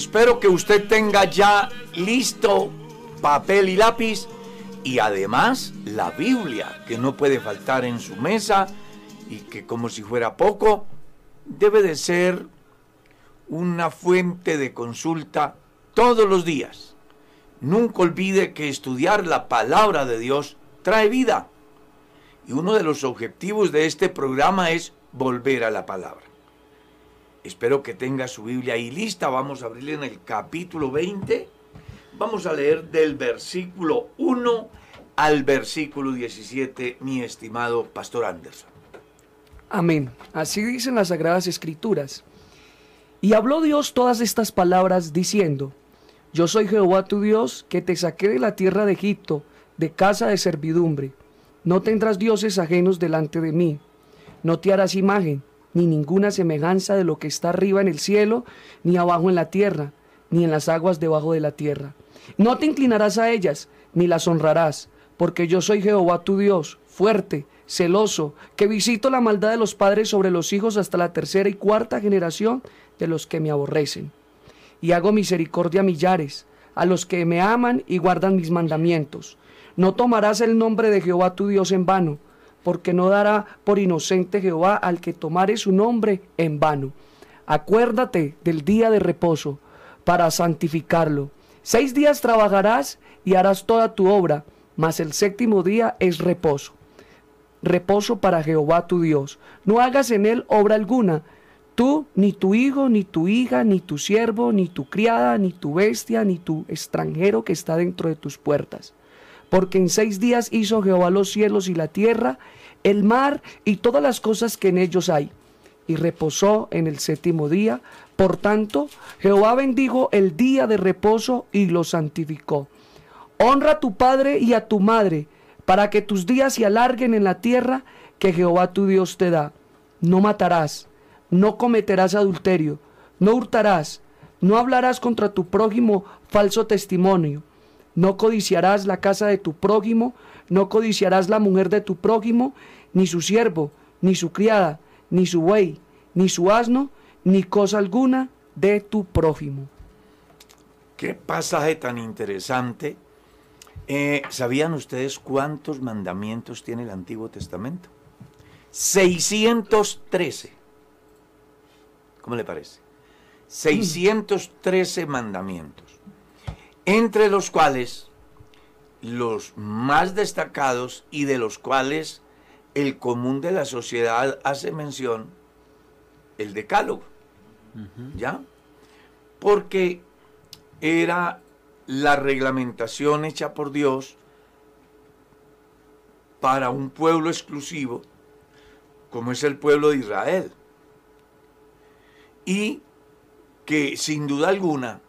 espero que usted tenga ya listo papel y lápiz y además la Biblia, que no puede faltar en su mesa y que como si fuera poco, debe de ser una fuente de consulta todos los días. Nunca olvide que estudiar la palabra de Dios trae vida. Y uno de los objetivos de este programa es volver a la palabra. Espero que tenga su Biblia ahí lista. Vamos a abrirle en el capítulo 20. Vamos a leer del versículo 1 al versículo 17, mi estimado Pastor Anderson. Amén. Así dicen las Sagradas Escrituras. Y habló Dios todas estas palabras diciendo, Yo soy Jehová tu Dios, que te saqué de la tierra de Egipto, de casa de servidumbre. No tendrás dioses ajenos delante de mí. No te harás imagen, ni ninguna semejanza de lo que está arriba en el cielo, ni abajo en la tierra, ni en las aguas debajo de la tierra. No te inclinarás a ellas, ni las honrarás, porque yo soy Jehová tu Dios, fuerte, celoso, que visito la maldad de los padres sobre los hijos hasta la tercera y cuarta generación de los que me aborrecen. Y hago misericordia a millares, a los que me aman y guardan mis mandamientos. No tomarás el nombre de Jehová tu Dios en vano, porque no dará por inocente Jehová al que tomare su nombre en vano. Acuérdate del día de reposo, para santificarlo. Seis días trabajarás y harás toda tu obra, mas el séptimo día es reposo reposo para Jehová tu Dios. No hagas en él obra alguna, tú, ni tu hijo, ni tu hija, ni tu siervo, ni tu criada, ni tu bestia, ni tu extranjero que está dentro de tus puertas. Porque en seis días hizo Jehová los cielos y la tierra, el mar y todas las cosas que en ellos hay. Y reposó en el séptimo día. Por tanto, Jehová bendijo el día de reposo y lo santificó. Honra a tu padre y a tu madre, para que tus días se alarguen en la tierra que Jehová tu Dios te da. No matarás, no cometerás adulterio, no hurtarás, no hablarás contra tu prójimo falso testimonio, no codiciarás la casa de tu prójimo, no codiciarás la mujer de tu prójimo, ni su siervo, ni su criada, ni su buey, ni su asno, ni cosa alguna de tu prójimo. Qué pasaje tan interesante eh, ¿Sabían ustedes cuántos mandamientos tiene el Antiguo Testamento? 613. ¿Cómo le parece? 613 mandamientos, entre los cuales los más destacados y de los cuales el común de la sociedad hace mención, el decálogo. ¿Ya? Porque era la reglamentación hecha por Dios para un pueblo exclusivo como es el pueblo de Israel. Y que sin duda alguna,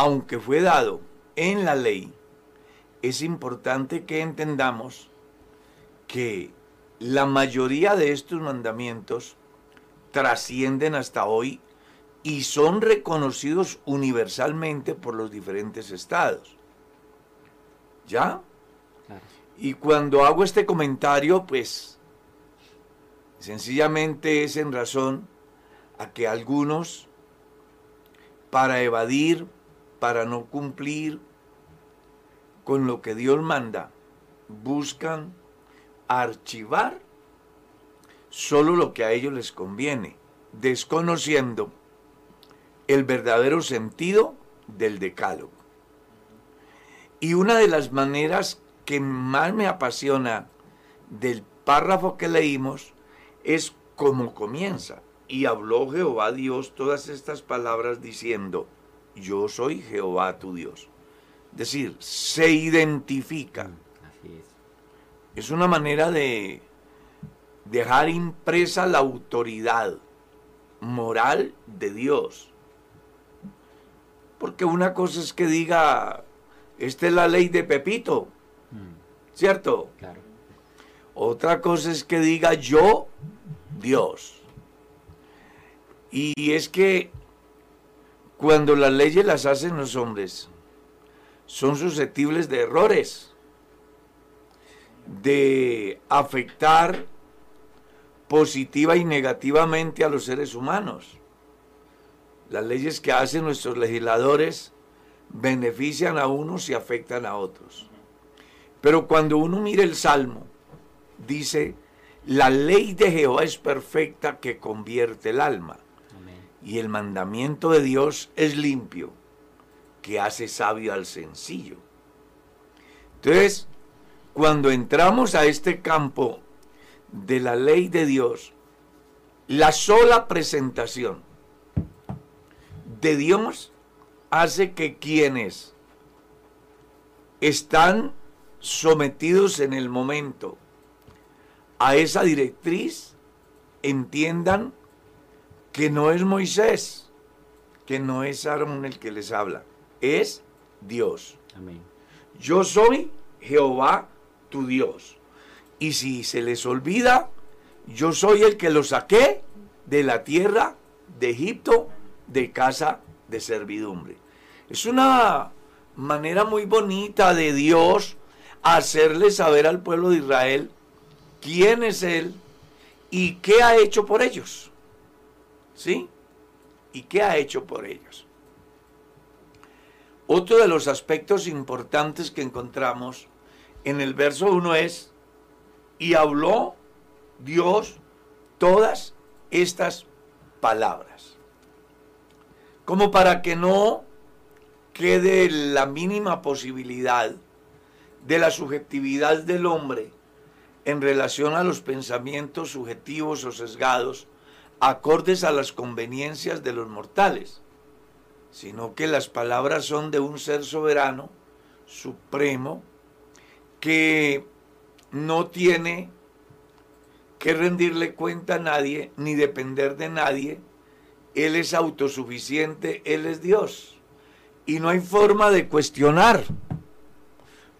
aunque fue dado en la ley, es importante que entendamos que la mayoría de estos mandamientos trascienden hasta hoy y son reconocidos universalmente por los diferentes estados. ¿Ya? Y cuando hago este comentario, pues sencillamente es en razón a que algunos, para evadir, para no cumplir con lo que Dios manda, buscan archivar solo lo que a ellos les conviene, desconociendo el verdadero sentido del decálogo. Y una de las maneras que más me apasiona del párrafo que leímos es cómo comienza. Y habló Jehová Dios todas estas palabras diciendo, yo soy Jehová tu Dios. Es decir, se identifica. Mm, es. es una manera de dejar impresa la autoridad moral de Dios porque una cosa es que diga, esta es la ley de Pepito, mm. ¿cierto? Claro. Otra cosa es que diga yo, Dios. Y es que cuando las leyes las hacen los hombres, son susceptibles de errores, de afectar positiva y negativamente a los seres humanos. Las leyes que hacen nuestros legisladores benefician a unos y afectan a otros. Pero cuando uno mira el Salmo, dice, la ley de Jehová es perfecta que convierte el alma. Y el mandamiento de Dios es limpio, que hace sabio al sencillo. Entonces, cuando entramos a este campo de la ley de Dios, la sola presentación de Dios hace que quienes están sometidos en el momento a esa directriz entiendan que no es Moisés, que no es Aarón el que les habla, es Dios. Yo soy Jehová tu Dios. Y si se les olvida, yo soy el que los saqué de la tierra de Egipto de casa de servidumbre. Es una manera muy bonita de Dios hacerle saber al pueblo de Israel quién es Él y qué ha hecho por ellos. ¿Sí? ¿Y qué ha hecho por ellos? Otro de los aspectos importantes que encontramos en el verso 1 es, y habló Dios todas estas palabras. Como para que no quede la mínima posibilidad de la subjetividad del hombre en relación a los pensamientos subjetivos o sesgados acordes a las conveniencias de los mortales, sino que las palabras son de un ser soberano, supremo, que no tiene que rendirle cuenta a nadie ni depender de nadie. Él es autosuficiente, Él es Dios. Y no hay forma de cuestionar,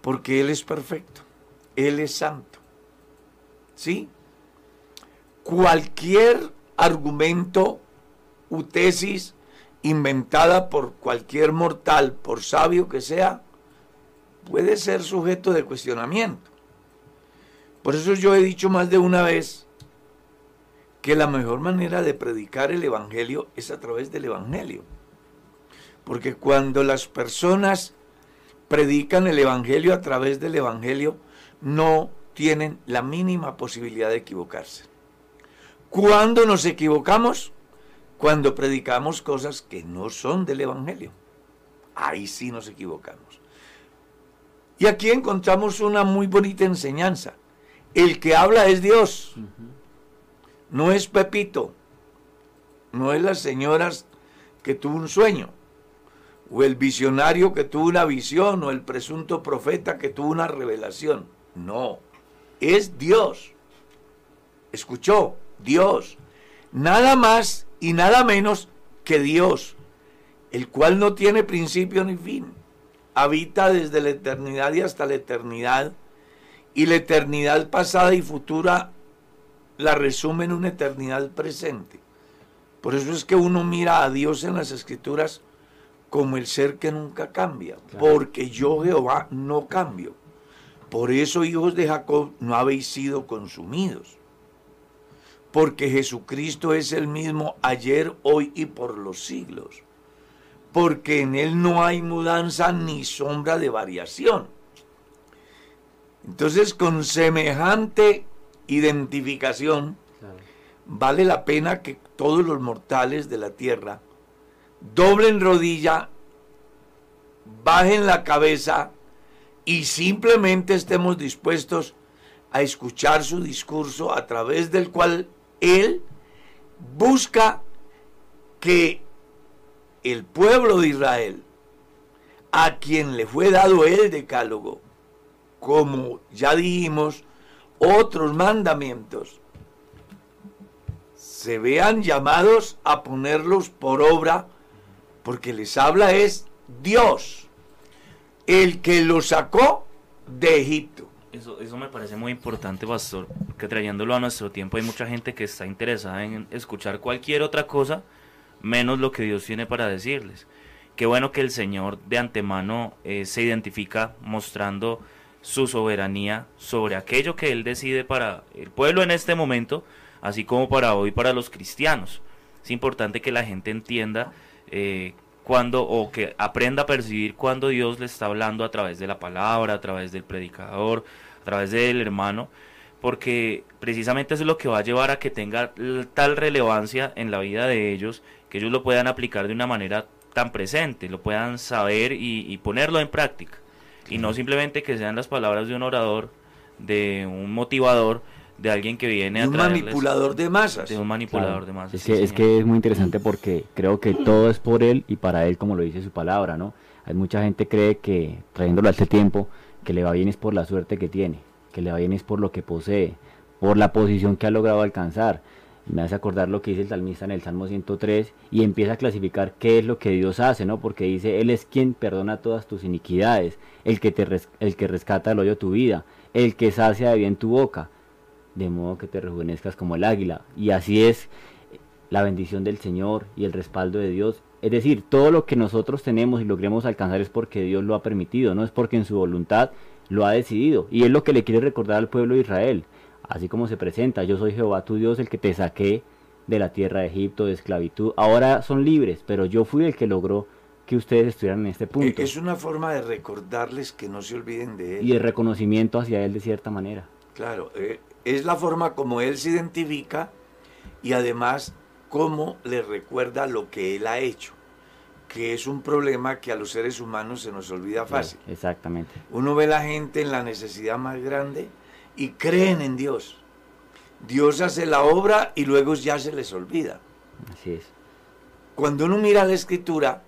porque Él es perfecto, Él es santo. ¿Sí? Cualquier argumento u tesis inventada por cualquier mortal, por sabio que sea, puede ser sujeto de cuestionamiento. Por eso yo he dicho más de una vez que la mejor manera de predicar el Evangelio es a través del Evangelio. Porque cuando las personas predican el Evangelio a través del Evangelio, no tienen la mínima posibilidad de equivocarse. Cuando nos equivocamos? Cuando predicamos cosas que no son del Evangelio. Ahí sí nos equivocamos. Y aquí encontramos una muy bonita enseñanza. El que habla es Dios. No es Pepito. No es las señoras que tuvo un sueño. O el visionario que tuvo una visión. O el presunto profeta que tuvo una revelación. No. Es Dios. Escuchó. Dios. Nada más y nada menos que Dios. El cual no tiene principio ni fin habita desde la eternidad y hasta la eternidad, y la eternidad pasada y futura la resume en una eternidad presente. Por eso es que uno mira a Dios en las escrituras como el ser que nunca cambia, porque yo Jehová no cambio. Por eso, hijos de Jacob, no habéis sido consumidos. Porque Jesucristo es el mismo ayer, hoy y por los siglos porque en él no hay mudanza ni sombra de variación. Entonces, con semejante identificación, vale la pena que todos los mortales de la tierra doblen rodilla, bajen la cabeza y simplemente estemos dispuestos a escuchar su discurso a través del cual él busca que el pueblo de Israel, a quien le fue dado el decálogo, como ya dijimos, otros mandamientos, se vean llamados a ponerlos por obra, porque les habla es Dios, el que los sacó de Egipto. Eso, eso me parece muy importante, pastor, que trayéndolo a nuestro tiempo hay mucha gente que está interesada en escuchar cualquier otra cosa menos lo que Dios tiene para decirles. Qué bueno que el Señor de antemano eh, se identifica mostrando su soberanía sobre aquello que Él decide para el pueblo en este momento, así como para hoy para los cristianos. Es importante que la gente entienda eh, cuando, o que aprenda a percibir cuando Dios le está hablando a través de la palabra, a través del predicador, a través del hermano, porque precisamente eso es lo que va a llevar a que tenga tal relevancia en la vida de ellos, que ellos lo puedan aplicar de una manera tan presente, lo puedan saber y, ponerlo en práctica. Y no simplemente que sean las palabras de un orador, de un motivador, de alguien que viene a un manipulador de masas. De un manipulador de masas. Es que, es que es muy interesante porque creo que todo es por él y para él, como lo dice su palabra, ¿no? Hay mucha gente cree que, trayéndolo a este tiempo, que le va bien es por la suerte que tiene, que le va bien es por lo que posee, por la posición que ha logrado alcanzar. Me hace acordar lo que dice el salmista en el Salmo 103 y empieza a clasificar qué es lo que Dios hace, ¿no? Porque dice, Él es quien perdona todas tus iniquidades, el que, te el que rescata el hoyo de tu vida, el que sacia de bien tu boca de modo que te rejuvenezcas como el águila. Y así es la bendición del Señor y el respaldo de Dios. Es decir, todo lo que nosotros tenemos y logremos alcanzar es porque Dios lo ha permitido, no es porque en su voluntad lo ha decidido. Y es lo que le quiere recordar al pueblo de Israel. Así como se presenta, yo soy Jehová tu Dios, el que te saqué de la tierra de Egipto, de esclavitud. Ahora son libres, pero yo fui el que logró que ustedes estuvieran en este punto. Es una forma de recordarles que no se olviden de Él. Y de reconocimiento hacia Él de cierta manera. Claro, eh, es la forma como él se identifica y además cómo le recuerda lo que él ha hecho, que es un problema que a los seres humanos se nos olvida fácil. exactamente. Uno ve a la gente en la necesidad más grande y creen en Dios. Dios hace la obra y luego ya se les olvida. Así es. Cuando uno mira la escritura,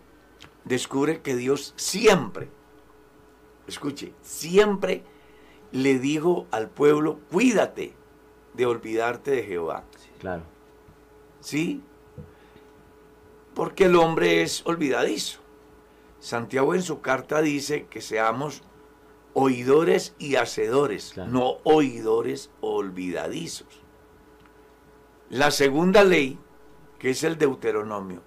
descubre que Dios siempre, escuche, siempre le dijo al pueblo, cuídate de olvidarte de Jehová. claro. ¿Sí? Porque el hombre es olvidadizo. Santiago en su carta dice que seamos oidores y hacedores, no oidores olvidadizos. La segunda ley, que es el Deuteronomio,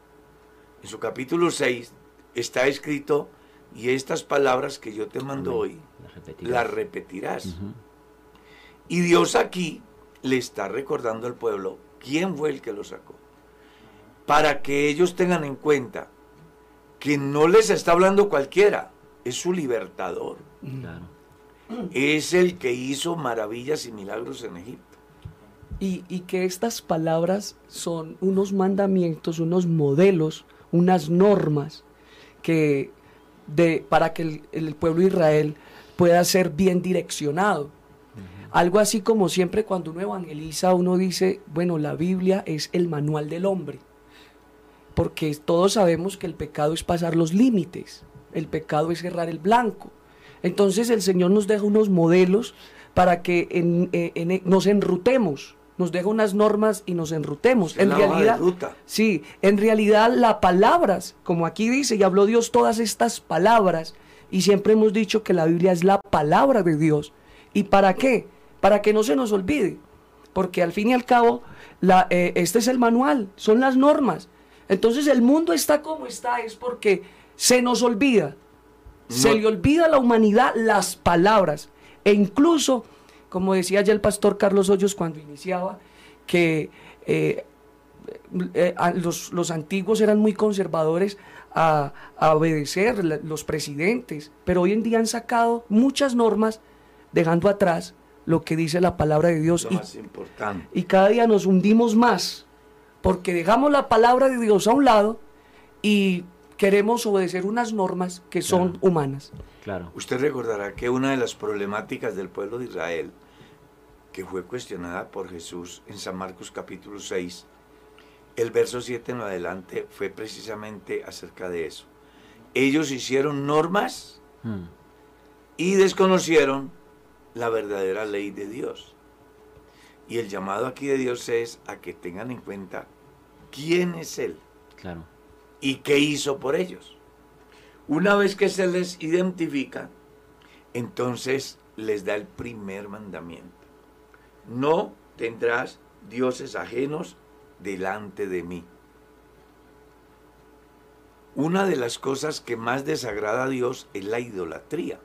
en su capítulo 6 está escrito, y estas palabras que yo te mando hoy, las repetirás. Y Dios aquí le está recordando al pueblo quién fue el que lo sacó. Para que ellos tengan en cuenta que no les está hablando cualquiera, es su libertador. Es el que hizo maravillas y milagros en Egipto. Y, y, que estas palabras son unos mandamientos, unos modelos, unas normas que de, para que el, el pueblo de Israel pueda ser bien direccionado. Algo así como siempre cuando uno evangeliza, uno dice, bueno, la Biblia es el manual del hombre, porque todos sabemos que el pecado es pasar los límites, el pecado es cerrar el blanco. Entonces el Señor nos deja unos modelos para que en, eh, nos enrutemos, nos deja unas normas y nos enrutemos. En realidad, sí, en realidad las palabras, como aquí dice, y habló Dios todas estas palabras, y siempre hemos dicho que la Biblia es la palabra de Dios. ¿Y para qué? Para que no se nos olvide. Porque al fin y al cabo, la, eh, este es el manual, son las normas. Entonces el mundo está como está, es porque se nos olvida. Se le olvida a la humanidad las palabras. E incluso, como decía ya el pastor Carlos Hoyos cuando iniciaba, que eh, eh, los, los antiguos eran muy conservadores a, obedecer los presidentes, pero hoy en día han sacado muchas normas dejando atrás lo que dice la palabra de Dios. y, importante. y cada día nos hundimos más porque dejamos la palabra de Dios a un lado y queremos obedecer unas normas que son humanas. Claro. Usted recordará que una de las problemáticas del pueblo de Israel, que fue cuestionada por Jesús en San Marcos capítulo 6, el verso 7 en adelante fue precisamente acerca de eso. Ellos hicieron normas hmm. y desconocieron la verdadera ley de Dios. Y el llamado aquí de Dios es a que tengan en cuenta quién es Él. Claro. Y qué hizo por ellos. Una vez que se les identifica, entonces les da el primer mandamiento. No tendrás dioses ajenos delante de mí. Una de las cosas que más desagrada a Dios es la idolatría.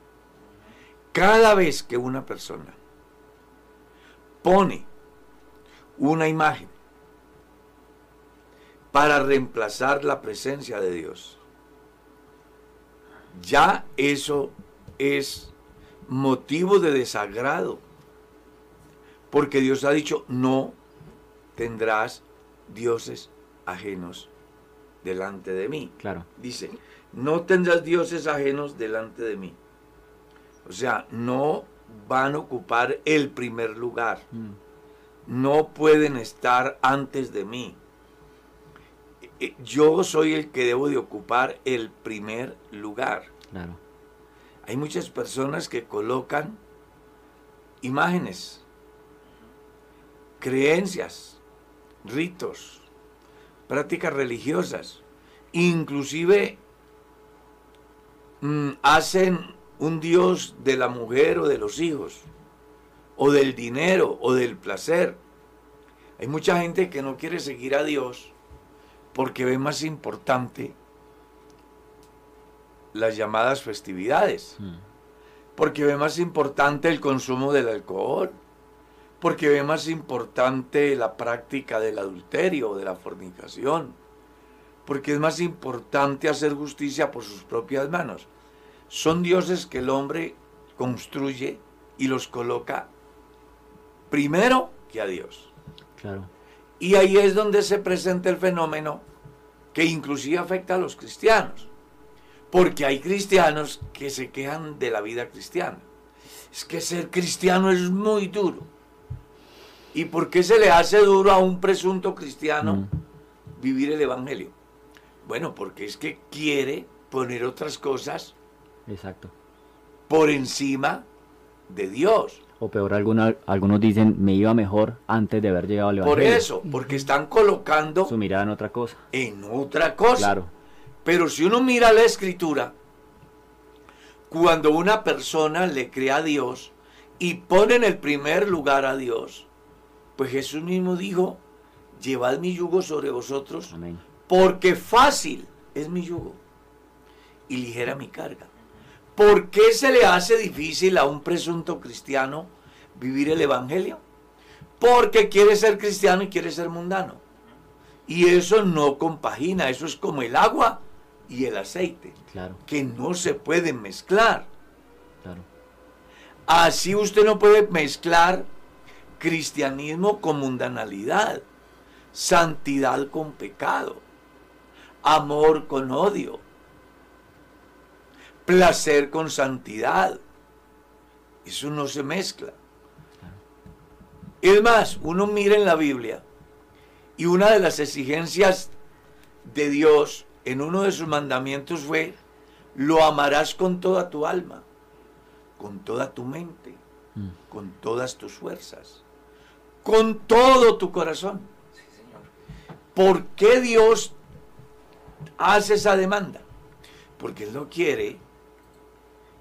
Cada vez que una persona pone una imagen para reemplazar la presencia de Dios. Ya eso es motivo de desagrado, porque Dios ha dicho, no tendrás dioses ajenos delante de mí. Claro. Dice, no tendrás dioses ajenos delante de mí. O sea, no van a ocupar el primer lugar. Mm, No pueden estar antes de mí. Eh, Yo soy el que debo de ocupar el primer lugar. Claro. Hay muchas personas que colocan imágenes, creencias, ritos, prácticas religiosas, inclusive mm, hacen un dios de la mujer o de los hijos, o del dinero o del placer. Hay mucha gente que no quiere seguir a Dios porque ve más importante las llamadas festividades Mm, porque ve más importante el consumo del alcohol, porque ve más importante la práctica del adulterio o de la fornicación, porque es más importante hacer justicia por sus propias manos. Son dioses que el hombre construye y los coloca primero que a Dios. Claro. Y ahí es donde se presenta el fenómeno que inclusive afecta a los cristianos. Porque hay cristianos que se quejan de la vida cristiana. Es que ser cristiano es muy duro. ¿Y por qué se le hace duro a un presunto cristiano Mm, vivir el Evangelio? Bueno, porque es que quiere poner otras cosas exacto. por encima de Dios. O peor, alguna- algunos dicen, me iba mejor antes de haber llegado al Por Evangelio. eso, porque están colocando Su mirada en otra cosa. en otra cosa. Claro. Pero si uno mira la escritura, cuando una persona le cree a Dios y pone en el primer lugar a Dios, pues Jesús mismo dijo, llevad mi yugo sobre vosotros, Amén. porque fácil es mi yugo y ligera mi carga. ¿Por qué se le hace difícil a un presunto cristiano vivir el Evangelio? Porque quiere ser cristiano y quiere ser mundano. Y eso no compagina, eso es como el agua y el aceite, Claro, que no se pueden mezclar. claro. Así usted no puede mezclar cristianismo con mundanalidad, santidad con pecado, amor con odio, placer con santidad. Eso no se mezcla. Es más, uno mira en la Biblia y una de las exigencias de Dios en uno de sus mandamientos fue, lo amarás con toda tu alma, con toda tu mente, Mm, con todas tus fuerzas, con todo tu corazón. ¿Por qué Dios hace esa demanda? Porque Él no quiere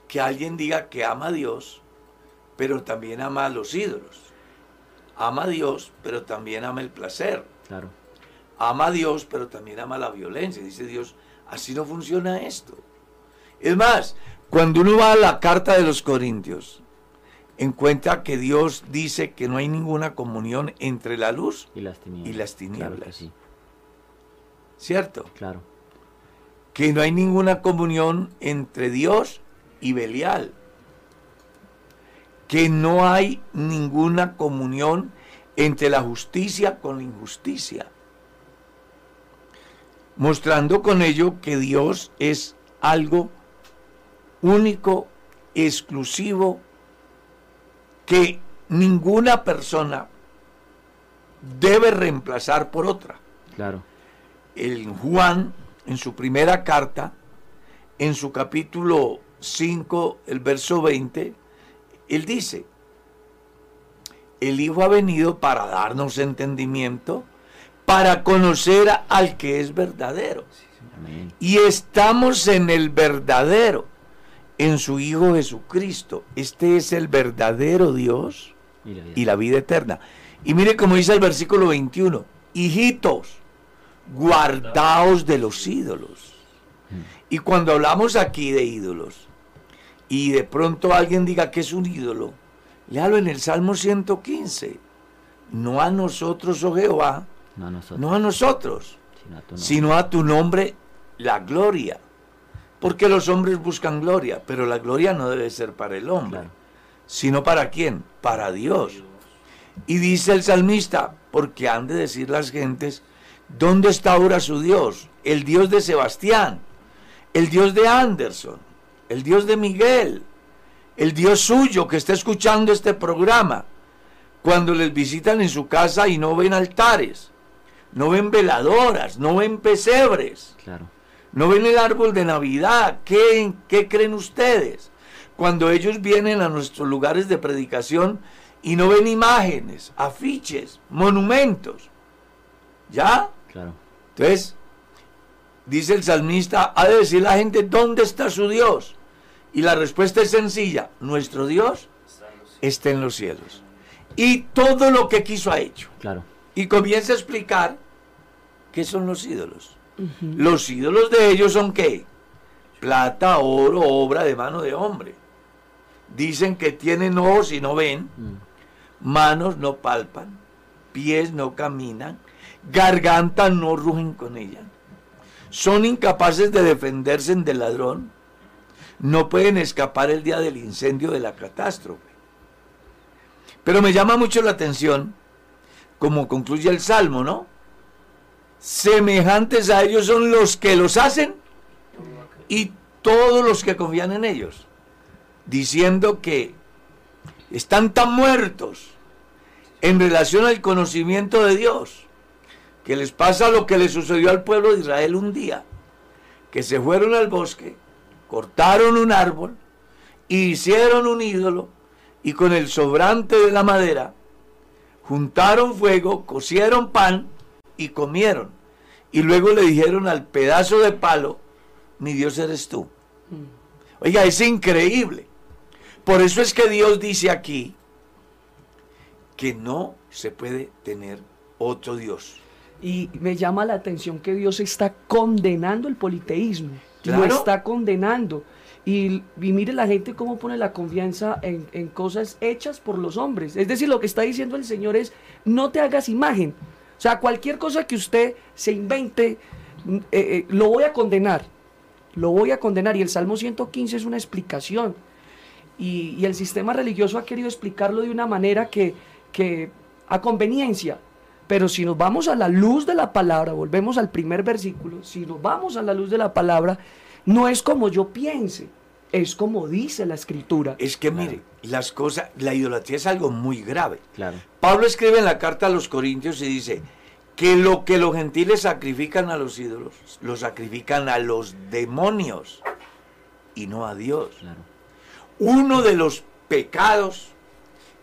que alguien diga que ama a Dios, pero también ama a los ídolos. Ama a Dios, pero también ama el placer. Claro. Ama a Dios, pero también ama la violencia. Dice Dios, así no funciona esto. Es más, cuando uno va a la carta de los Corintios, encuentra que Dios dice que no hay ninguna comunión entre la luz, Y las tinieblas. Y las Claro que tinieblas. sí, ¿cierto? claro. Que no hay ninguna comunión entre Dios y Belial. Que no hay ninguna comunión entre la justicia con la injusticia. Mostrando con ello que Dios es algo único, exclusivo, que ninguna persona debe reemplazar por otra Claro. el Juan, en su primera carta, en su capítulo 5, el verso 20, él dice, el Hijo ha venido para darnos entendimiento, para conocer al que es verdadero. Y estamos en el verdadero, en su Hijo Jesucristo. Este es el verdadero Dios Y la vida. y la vida eterna. Y mire como dice el versículo 21, hijitos, guardaos de los ídolos. Y cuando hablamos aquí de ídolos, y de pronto alguien diga que es un ídolo, léalo en el Salmo 115. No a nosotros, oh Jehová, No a nosotros. no a nosotros, Sino a tu nombre. sino a tu nombre la gloria. Porque los hombres buscan gloria, pero la gloria no debe ser para el hombre, Claro. sino para quién? Para Dios. Y dice el salmista, porque han de decir las gentes, ¿dónde está ahora su Dios? El Dios de Sebastián, el Dios de Anderson, el Dios de Miguel, el Dios suyo que está escuchando este programa, cuando les visitan en su casa y no ven altares, no ven veladoras, no ven pesebres. Claro. No ven el árbol de Navidad. ¿Qué, qué creen ustedes? Cuando ellos vienen a nuestros lugares de predicación y no ven imágenes, afiches, monumentos. ¿Ya? Claro. Entonces, dice el salmista, ha de decir la gente, ¿dónde está su Dios? Y la respuesta es sencilla, nuestro Dios está en los cielos. Y todo lo que quiso ha hecho. Claro. Y comienza a explicar qué son los ídolos. Los ídolos de ellos son qué? Plata, oro, obra de mano de hombre. Dicen que tienen ojos y no ven, Mm. manos no palpan, pies no caminan, garganta no rugen con ella. Son incapaces de defenderse del ladrón, no pueden escapar el día del incendio de la catástrofe. Pero me llama mucho la atención, como concluye el Salmo, ¿no? Semejantes a ellos son los que los hacen y todos los que confían en ellos, diciendo que están tan muertos en relación al conocimiento de Dios, que les pasa lo que le sucedió al pueblo de Israel un día, que se fueron al bosque, cortaron un árbol, hicieron un ídolo y con el sobrante de la madera juntaron fuego, cocieron pan y comieron. Y luego le dijeron al pedazo de palo, mi Dios eres tú. Oiga, es increíble. Por eso es que Dios dice aquí que no se puede tener otro Dios. Y me llama la atención que Dios está condenando el politeísmo. Lo está condenando. Y, y mire la gente cómo pone la confianza en, en cosas hechas por los hombres. Es decir, lo que está diciendo el Señor es, no te hagas imagen. O sea, cualquier cosa que usted se invente, mm, eh, eh, lo voy a condenar. Lo voy a condenar. Y el Salmo 115 es una explicación. Y, y el sistema religioso ha querido explicarlo de una manera que, que a conveniencia. Pero si nos vamos a la luz de la palabra, volvemos al primer versículo, si nos vamos a la luz de la palabra, no es como yo piense, es como dice la escritura. Es que mire, las cosas, la idolatría es algo muy grave. Claro. Pablo escribe en la carta a los Corintios y dice que lo que los gentiles sacrifican a los ídolos, lo sacrifican a los demonios y no a Dios. Claro. Uno de los pecados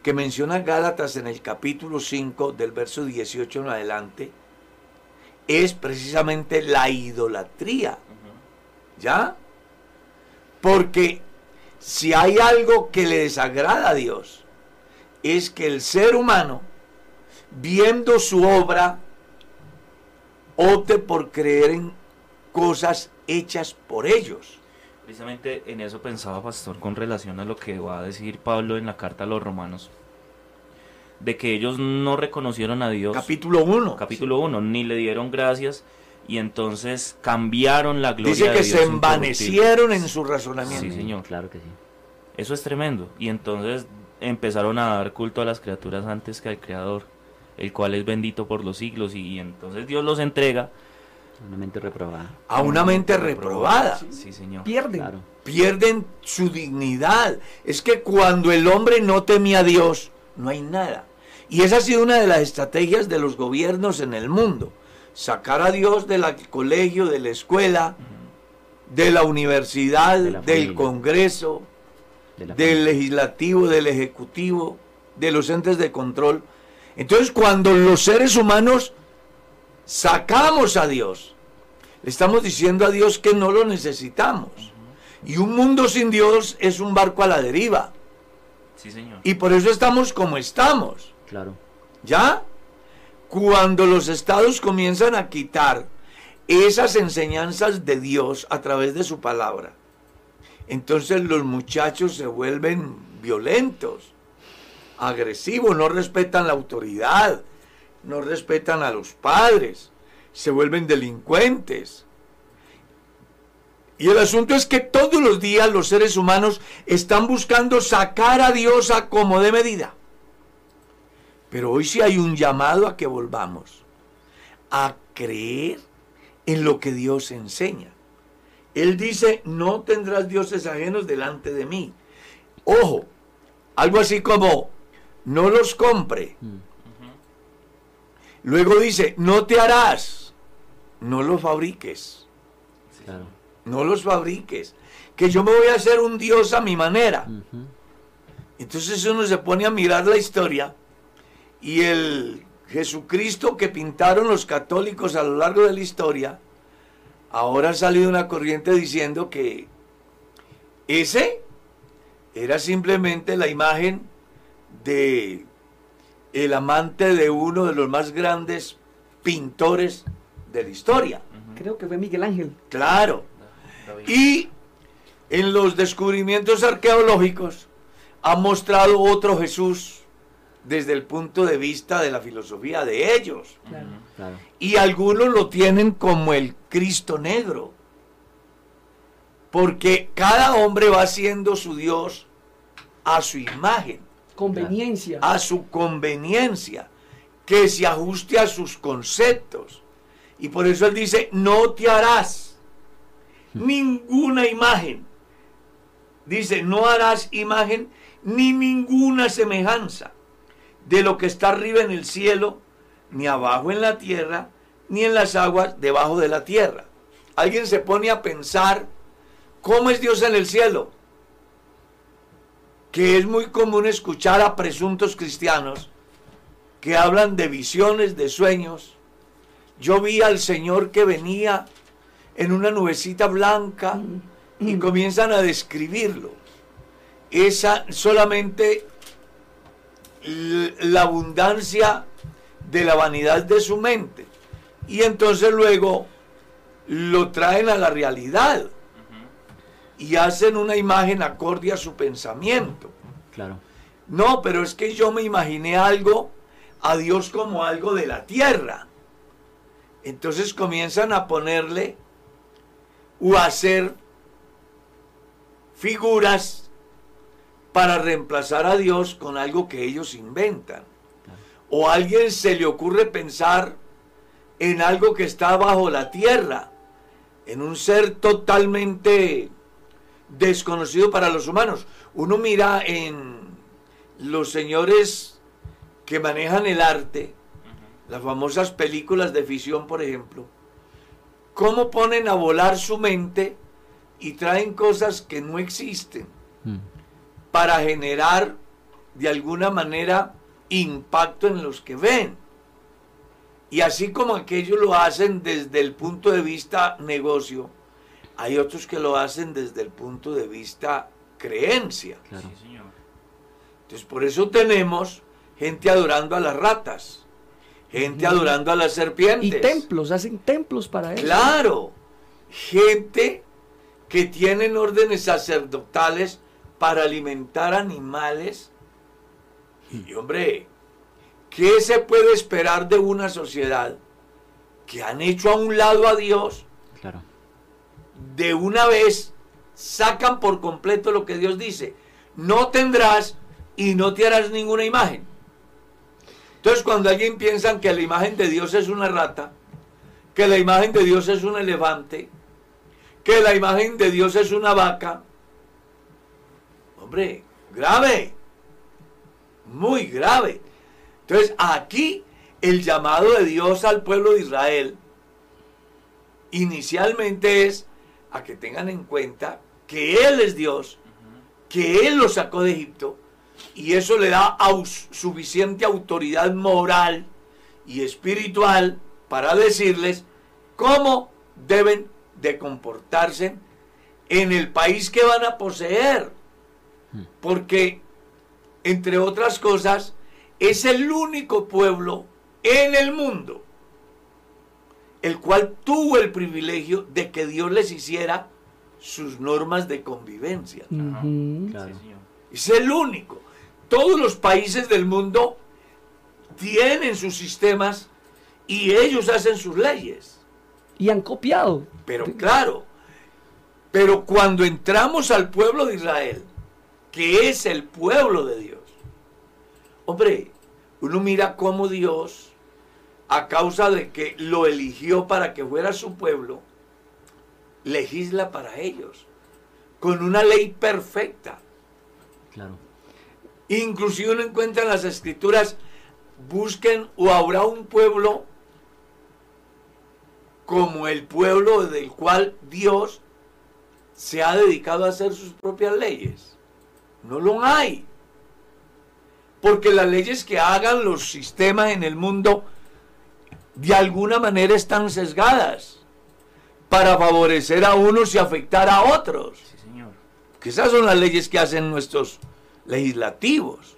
que menciona Gálatas en el capítulo 5 del verso 18 en adelante es precisamente la idolatría. ¿Ya? Porque si hay algo que le desagrada a Dios, es que el ser humano, viendo su obra, opte por creer en cosas hechas por ellos. Precisamente en eso pensaba Pastor con relación a lo que va a decir Pablo en la carta a los romanos. De que ellos no reconocieron a Dios. Capítulo 1. capítulo 1, ni le dieron gracias y entonces cambiaron la gloria Dice de que Dios se envanecieron en su razonamiento. Sí, señor. Claro que sí. Eso es tremendo. Y entonces empezaron a dar culto a las criaturas antes que al Creador, el cual es bendito por los siglos. Y, y entonces Dios los entrega Una mente reprobada. A una mente reprobada. Sí, señor. Pierden. Claro. Pierden su dignidad. Es que cuando el hombre no temía a Dios, no hay nada. Y esa ha sido una de las estrategias de los gobiernos en el mundo. Sacar a Dios del colegio, de la escuela, de la universidad, De la del. Congreso, De del legislativo, del ejecutivo, de los entes de control. Entonces, cuando los seres humanos sacamos a Dios, le estamos diciendo a Dios que no lo necesitamos. Y un mundo sin Dios es un barco a la deriva. Sí, señor. Y por eso estamos como estamos. Claro. ¿Ya? Cuando los estados comienzan a quitar esas enseñanzas de Dios a través de su palabra, entonces los muchachos se vuelven violentos, agresivos, no respetan la autoridad, no respetan a los padres, se vuelven delincuentes. Y el asunto es que todos los días los seres humanos están buscando sacar a Dios a como de medida. Pero hoy sí hay un llamado a que volvamos a creer en lo que Dios enseña. Él dice, no tendrás dioses ajenos delante de mí. Ojo, algo así como, no los compre. Luego dice, no te harás, no los fabriques. No los fabriques. Que yo me voy a hacer un Dios a mi manera. Entonces uno se pone a mirar la historia y el Jesucristo que pintaron los católicos a lo largo de la historia, ahora ha salido una corriente diciendo que ese era simplemente la imagen de el amante de uno de los más grandes pintores de la historia. Creo que fue Miguel Ángel. Claro. Y en los descubrimientos arqueológicos ha mostrado otro Jesús desde el punto de vista de la filosofía de ellos. Y algunos lo tienen como el Cristo negro. Porque cada hombre va siendo su Dios a su imagen. Conveniencia. A su conveniencia. Que se ajuste a sus conceptos. Y por eso él dice, no te harás ninguna imagen. Dice, no harás imagen ni ninguna semejanza de lo que está arriba en el cielo, ni abajo en la tierra, ni en las aguas debajo de la tierra. Alguien se pone a pensar, ¿cómo es Dios en el cielo? Que es muy común escuchar a presuntos cristianos que hablan de visiones, de sueños. Yo vi al Señor que venía en una nubecita blanca y comienzan a describirlo. Esa solamente la abundancia de la vanidad de su mente. Y entonces luego lo traen a la realidad y hacen una imagen acorde a su pensamiento. Claro. No, pero es que yo me imaginé algo, a Dios como algo de la tierra. Entonces comienzan a ponerle o a hacer figuras para reemplazar a Dios con algo que ellos inventan. O a alguien se le ocurre pensar en algo que está bajo la tierra, en un ser totalmente desconocido para los humanos. Uno mira en los señores que manejan el arte, las famosas películas de ficción, por ejemplo, cómo ponen a volar su mente y traen cosas que no existen. Mm para generar de alguna manera impacto en los que ven. Y así como aquellos lo hacen desde el punto de vista negocio, hay otros que lo hacen desde el punto de vista creencia. Entonces por eso tenemos gente adorando a las ratas, gente adorando a las serpientes. Y templos, hacen templos para eso. Claro, gente que tienen órdenes sacerdotales para alimentar animales. Y hombre, ¿qué se puede esperar de una sociedad que han hecho a un lado a Dios? Claro. De una vez sacan por completo lo que Dios dice. No tendrás y no te harás ninguna imagen. Entonces cuando alguien piensa que la imagen de Dios es una rata, que la imagen de Dios es un elefante, que la imagen de Dios es una vaca, Hombre, grave. Muy grave. Entonces, aquí el llamado de Dios al pueblo de Israel inicialmente es a que tengan en cuenta que Él es Dios, que Él los sacó de Egipto, y eso le da suficiente autoridad moral y espiritual para decirles cómo deben de comportarse en el país que van a poseer. Porque, entre otras cosas, es el único pueblo en el mundo el cual tuvo el privilegio de que Dios les hiciera sus normas de convivencia. Es el único. Todos los países del mundo tienen sus sistemas y ellos hacen sus leyes. Y han copiado. Pero claro, pero cuando entramos al pueblo de Israel, que es el pueblo de Dios, hombre, uno mira cómo Dios, a causa de que lo eligió para que fuera su pueblo, legisla para ellos, con una ley perfecta. Claro. Inclusive uno encuentra en las escrituras, busquen o habrá un pueblo como el pueblo del cual Dios se ha dedicado a hacer sus propias leyes. No lo hay. Porque las leyes que hagan los sistemas en el mundo de alguna manera están sesgadas para favorecer a unos y afectar a otros. Sí, señor. Que esas son las leyes que hacen nuestros legislativos.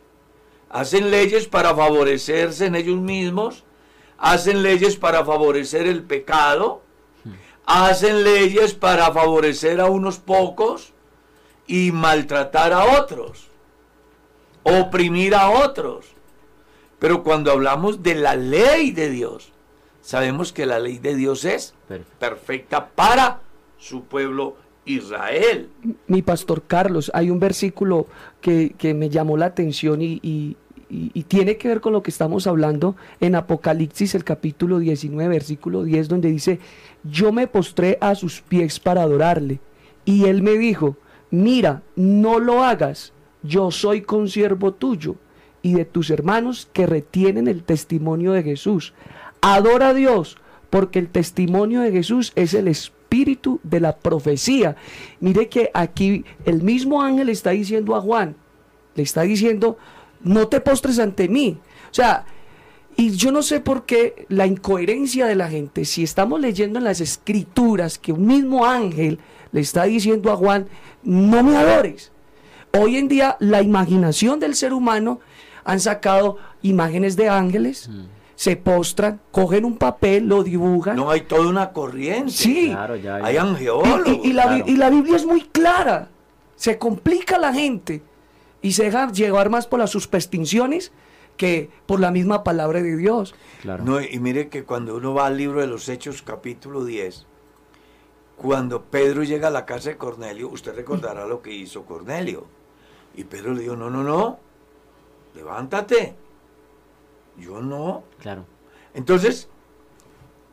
Hacen leyes para favorecerse en ellos mismos, hacen leyes para favorecer el pecado, hacen leyes para favorecer a unos pocos y maltratar a otros, oprimir a otros. Pero cuando hablamos de la ley de Dios, sabemos que la ley de Dios es Perfecto. perfecta para su pueblo Israel. Mi pastor Carlos, hay un versículo que, que me llamó la atención y, y- y- y tiene que ver con lo que estamos hablando en Apocalipsis, el capítulo 19, versículo 10, donde dice, yo me postré a sus pies para adorarle. Y él me dijo, mira, no lo hagas, yo soy consiervo tuyo y de tus hermanos que retienen el testimonio de Jesús. Adora a Dios, porque el testimonio de Jesús es el espíritu de la profecía. Mire que aquí el mismo ángel está diciendo a Juan, le está diciendo, no te postres ante mí. O sea, y yo no sé por qué la incoherencia de la gente, si estamos leyendo en las escrituras que un mismo ángel le está diciendo a Juan, no me adores. Hoy en día la imaginación del ser humano han sacado imágenes de ángeles, se postran, cogen un papel, lo dibujan. No hay toda una corriente. sí, Claro, ya, ya. Hay angeólogos. y, y- y la, claro. y la Biblia es muy clara. Se complica la gente y se deja llevar más por las supersticiones que por la misma palabra de Dios. Claro. No, y mire que cuando uno va al libro de los Hechos capítulo 10, cuando Pedro llega a la casa de Cornelio, usted recordará lo que hizo Cornelio. Y Pedro le dijo, no, no, no, levántate. Yo no. Claro. Entonces,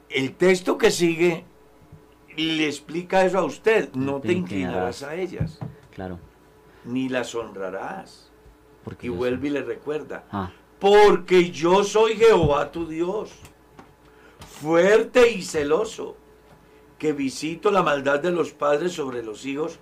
el texto que sigue le explica eso a usted. No te inclinarás a ellas, Claro. ni las honrarás. Porque Y vuelve y le recuerda. Ah, Porque yo soy Jehová tu Dios, fuerte y celoso, que visito la maldad de los padres sobre los hijos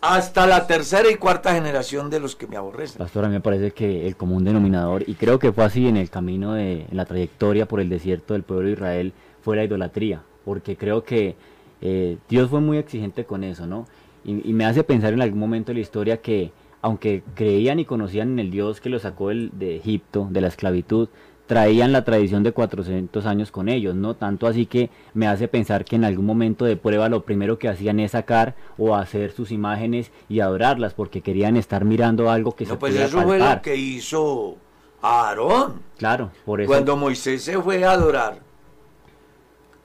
hasta la tercera y cuarta generación de los que me aborrecen. Pastor, a mí me parece que el común denominador, y creo que fue así en el camino de en la trayectoria por el desierto del pueblo de Israel, fue la idolatría, porque creo que eh, Dios fue muy exigente con eso, ¿no? Y, y me hace pensar en algún momento de la historia que, aunque creían y conocían en el Dios que los sacó del- de Egipto, de la esclavitud, traían la tradición de 400 años con ellos, ¿no? Tanto así que me hace pensar que en algún momento de prueba lo primero que hacían es sacar o hacer sus imágenes y adorarlas, porque querían estar mirando algo que se No, pues eso fue lo que hizo Aarón. Claro, por eso. Cuando Moisés se fue a adorar,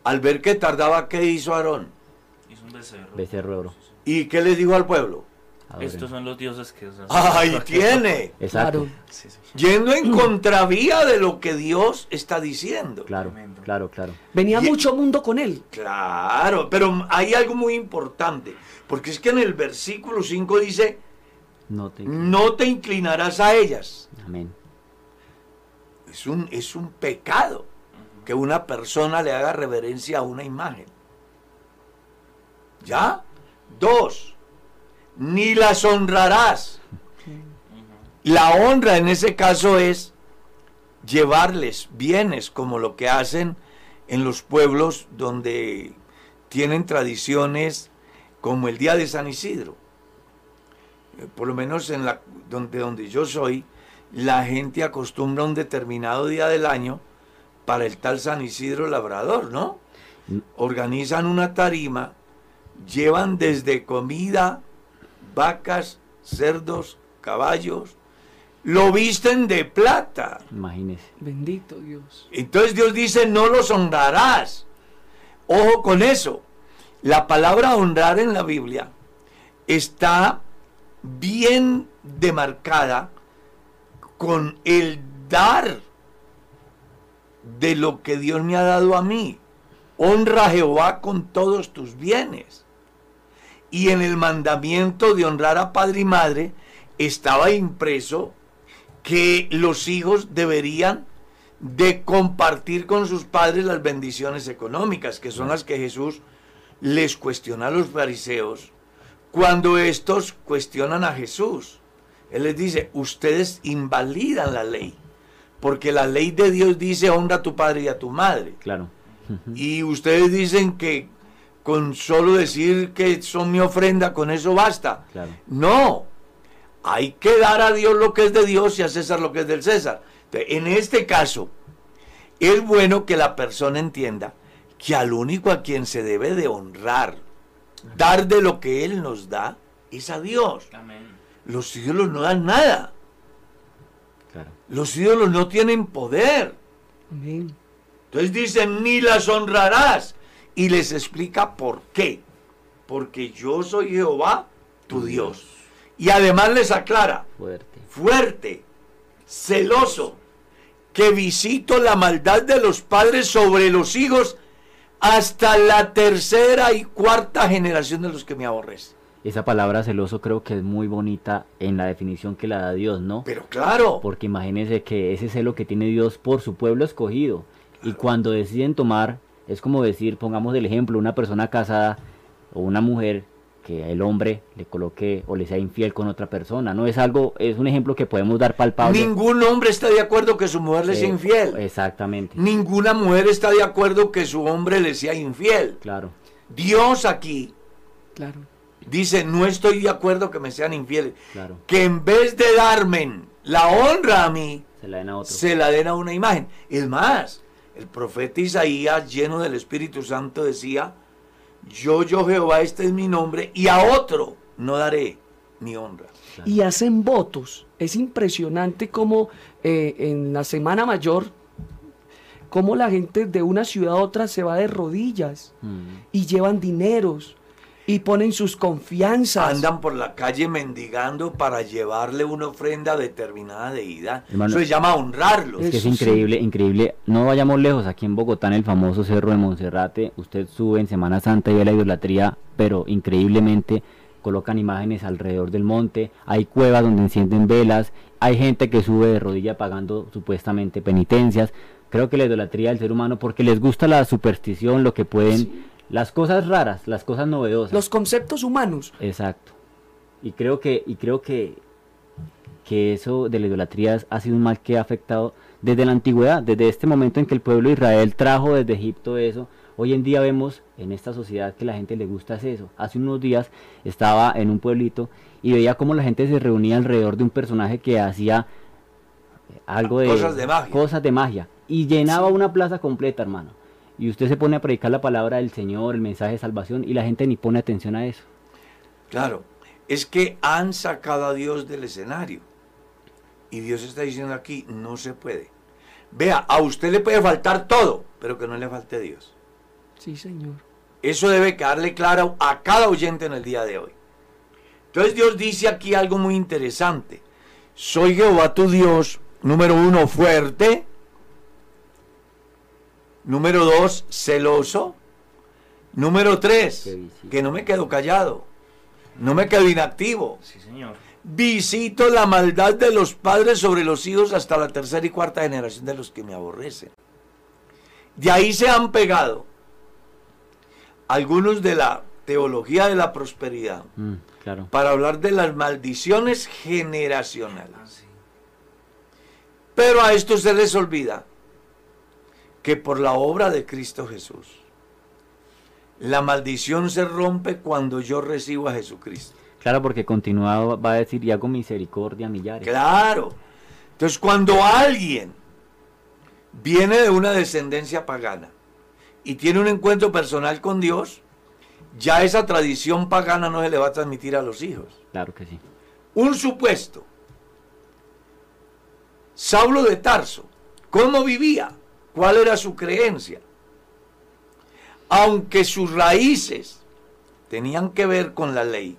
al ver que tardaba, ¿qué hizo Aarón? Hizo un becerro. Becerro de oro. ¿Y qué le dijo al pueblo? Adoren. Estos son los dioses que... son- ¡Ahí tiene! Exacto. Claro. Sí, sí. Yendo en contravía de lo que Dios está diciendo. Claro, Tremendo. claro, claro. Venía Y- mucho mundo con él. Claro, pero hay algo muy importante, porque es que en el versículo 5 dice, No te... no te inclinarás a ellas. Amén. Es un, es un pecado que una persona le haga reverencia a una imagen. ¿Ya? Dos, ni las honrarás. La honra en ese caso es llevarles bienes como lo que hacen en los pueblos donde tienen tradiciones como el día de San Isidro. Eh, Por lo menos en la donde, donde yo soy, la gente acostumbra un determinado día del año para el tal San Isidro Labrador, ¿no? Mm. Organizan una tarima, llevan desde comida, vacas, cerdos, caballos, lo visten de plata. Imagínese. Bendito Dios. Entonces Dios dice, no los honrarás. Ojo con eso. La palabra honrar en la Biblia está bien demarcada con el dar de lo que Dios me ha dado a mí. Honra a Jehová con todos tus bienes. Y en el mandamiento de honrar a padre y madre estaba impreso que los hijos deberían de compartir con sus padres las bendiciones económicas, que son las que Jesús les cuestiona a los fariseos cuando estos cuestionan a Jesús. Él les dice, ustedes invalidan la ley, porque la ley de Dios dice honra a tu padre y a tu madre. Claro. Y ustedes dicen que con solo decir que son mi ofrenda, con eso basta. Claro. No, hay que dar a Dios lo que es de Dios y a César lo que es del César. Entonces, en este caso, es bueno que la persona entienda que al único a quien se debe de honrar, dar de lo que Él nos da, es a Dios. Amén. Los ídolos no dan nada. Claro. Los ídolos no tienen poder. Amén. Entonces dicen, ni las honrarás. Y les explica por qué. Porque yo soy Jehová, tu Dios. Y además les aclara, Fuerte. fuerte, celoso, que visito la maldad de los padres sobre los hijos hasta la tercera y cuarta generación de los que me aborrecen. Esa palabra celoso creo que es muy bonita en la definición que la da Dios, ¿no? Pero claro, Porque imagínense que ese celo que tiene Dios por su pueblo escogido. Y cuando deciden tomar, es como decir, pongamos el ejemplo, una persona casada o una mujer que el hombre le coloque o le sea infiel con otra persona. No es algo, es un ejemplo que podemos dar palpable. ningún hombre está de acuerdo que su mujer le sea Eh, infiel. Exactamente. Ninguna mujer está de acuerdo que su hombre le sea infiel. Claro. Dios aquí Claro. dice, no estoy de acuerdo que me sean infieles. Claro. Que en vez de darme la honra a mí, Se la den a otro. se la den a una imagen. Es más, el profeta Isaías, lleno del Espíritu Santo, decía, yo, yo Jehová, este es mi nombre, y a otro no daré mi honra. Y hacen votos. Es impresionante como eh, en la Semana Mayor, cómo la gente de una ciudad a otra se va de rodillas Mm. y llevan dineros y ponen sus confianzas. Andan por la calle mendigando para llevarle una ofrenda determinada deidad. Hermano, Eso se llama honrarlos. Es que es sí. increíble, increíble. No vayamos lejos, aquí en Bogotá, en el famoso Cerro de Monserrate, usted sube en Semana Santa y ve la idolatría, pero increíblemente colocan imágenes alrededor del monte, hay cuevas donde encienden velas, hay gente que sube de rodilla pagando supuestamente penitencias. Creo que la idolatría del ser humano, porque les gusta la superstición, lo que pueden, las cosas raras, las cosas novedosas. Los conceptos humanos. Exacto. Y creo que, y creo que, que eso de la idolatría ha sido un mal que ha afectado desde la antigüedad, desde este momento en que el pueblo de Israel trajo desde Egipto eso. Hoy en día vemos en esta sociedad que la gente le gusta es eso. Hace unos días estaba en un pueblito y veía cómo la gente se reunía alrededor de un personaje que hacía algo de Cosas de magia. cosas de magia y llenaba una plaza completa, hermano. Y usted se pone a predicar la palabra del Señor, el mensaje de salvación y la gente ni pone atención a eso. Claro, es que han sacado a Dios del escenario. Y Dios está diciendo aquí, no se puede. Vea, a usted le puede faltar todo, pero que no le falte Dios. Sí, señor. Eso debe quedarle claro a cada oyente en el día de hoy. Entonces Dios dice aquí algo muy interesante. Soy Jehová tu Dios, número uno, fuerte. Número dos, celoso. Número tres, que no me quedo callado. No me quedo inactivo. Sí, señor. Visito la maldad de los padres sobre los hijos hasta la tercera y cuarta generación de los que me aborrecen. De ahí se han pegado algunos de la teología de la prosperidad Mm, claro. para hablar de las maldiciones generacionales. Ah. Pero a esto se les olvida que por la obra de Cristo Jesús, la maldición se rompe cuando yo recibo a Jesucristo. Claro, porque continuado va a decir, y hago misericordia a millares. Claro. Entonces, cuando alguien viene de una descendencia pagana y tiene un encuentro personal con Dios, ya esa tradición pagana no se le va a transmitir a los hijos. Claro que sí. Un supuesto Saulo de Tarso, ¿cómo vivía? ¿Cuál era su creencia? Aunque sus raíces tenían que ver con la ley,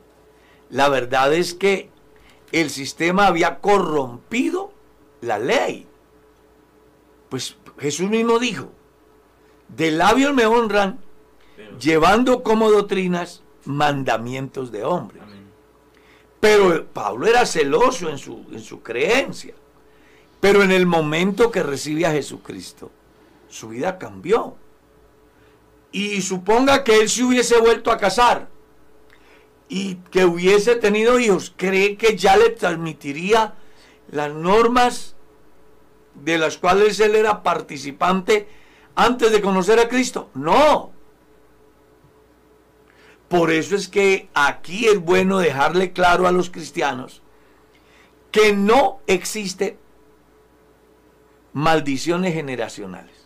la verdad es que el sistema había corrompido la ley. Pues Jesús mismo dijo, de labios me honran, llevando como doctrinas mandamientos de hombre. Pero Pablo era celoso en su, en su creencia. Pero en el momento que recibe a Jesucristo, su vida cambió. Y suponga que él se hubiese vuelto a casar y que hubiese tenido hijos, ¿cree que ya le transmitiría las normas de las cuales él era participante antes de conocer a Cristo? No. Por eso es que aquí es bueno dejarle claro a los cristianos que no existe maldiciones generacionales.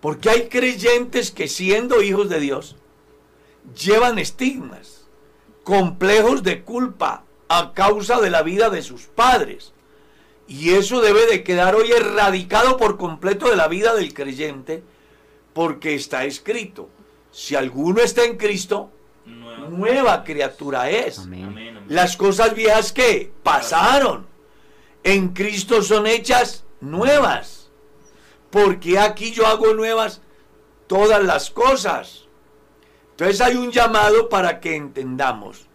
Porque hay creyentes que siendo hijos de Dios llevan estigmas, complejos de culpa a causa de la vida de sus padres. Y eso debe de quedar hoy erradicado por completo de la vida del creyente, porque está escrito, si alguno está en Cristo, nueva, criatura es. Las cosas viejas que pasaron en Cristo son hechas nuevas. Porque aquí yo hago nuevas todas las cosas. Entonces hay un llamado para que entendamos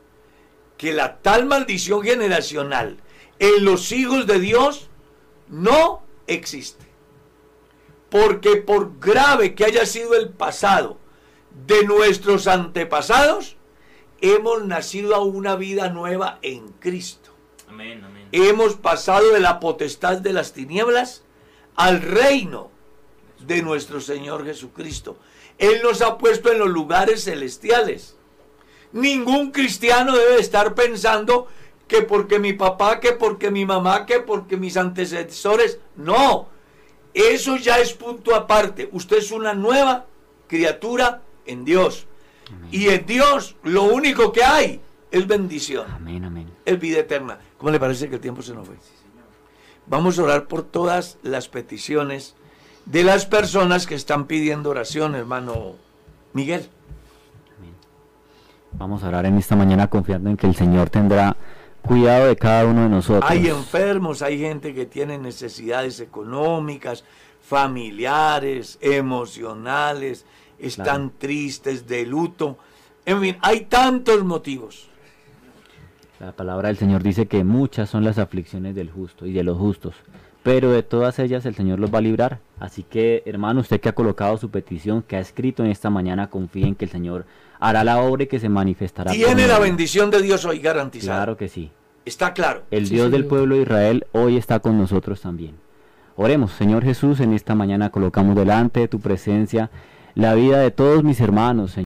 que la tal maldición generacional en los hijos de Dios no existe. Porque por grave que haya sido el pasado de nuestros antepasados, hemos nacido a una vida nueva en Cristo. Hemos pasado de la potestad de las tinieblas al reino de nuestro Señor Jesucristo. Él nos ha puesto en los lugares celestiales. Ningún cristiano debe estar pensando que porque mi papá, que porque mi mamá, que porque mis antecesores. No, eso ya es punto aparte. Usted es una nueva criatura en Dios. Y en Dios lo único que hay es bendición. Amén, amén. Es vida eterna. ¿Cómo le parece que el tiempo se nos fue? Vamos a orar por todas las peticiones de las personas que están pidiendo oración, hermano Miguel. Vamos a orar en esta mañana confiando en que el Señor tendrá cuidado de cada uno de nosotros. Hay enfermos, hay gente que tiene necesidades económicas, familiares, emocionales, están tristes, de luto. En fin, hay tantos motivos. La palabra del Señor dice que muchas son las aflicciones del justo y de los justos, pero de todas ellas el Señor los va a librar. Así que, hermano, usted que ha colocado su petición, que ha escrito en esta mañana, confíe en que el Señor hará la obra y que se manifestará. Tiene la bendición de Dios hoy garantizada. Claro que sí. Está claro. El Dios del pueblo de Israel hoy está con nosotros también. Oremos, Señor Jesús, en esta mañana colocamos delante de tu presencia la vida de todos mis hermanos, Señor.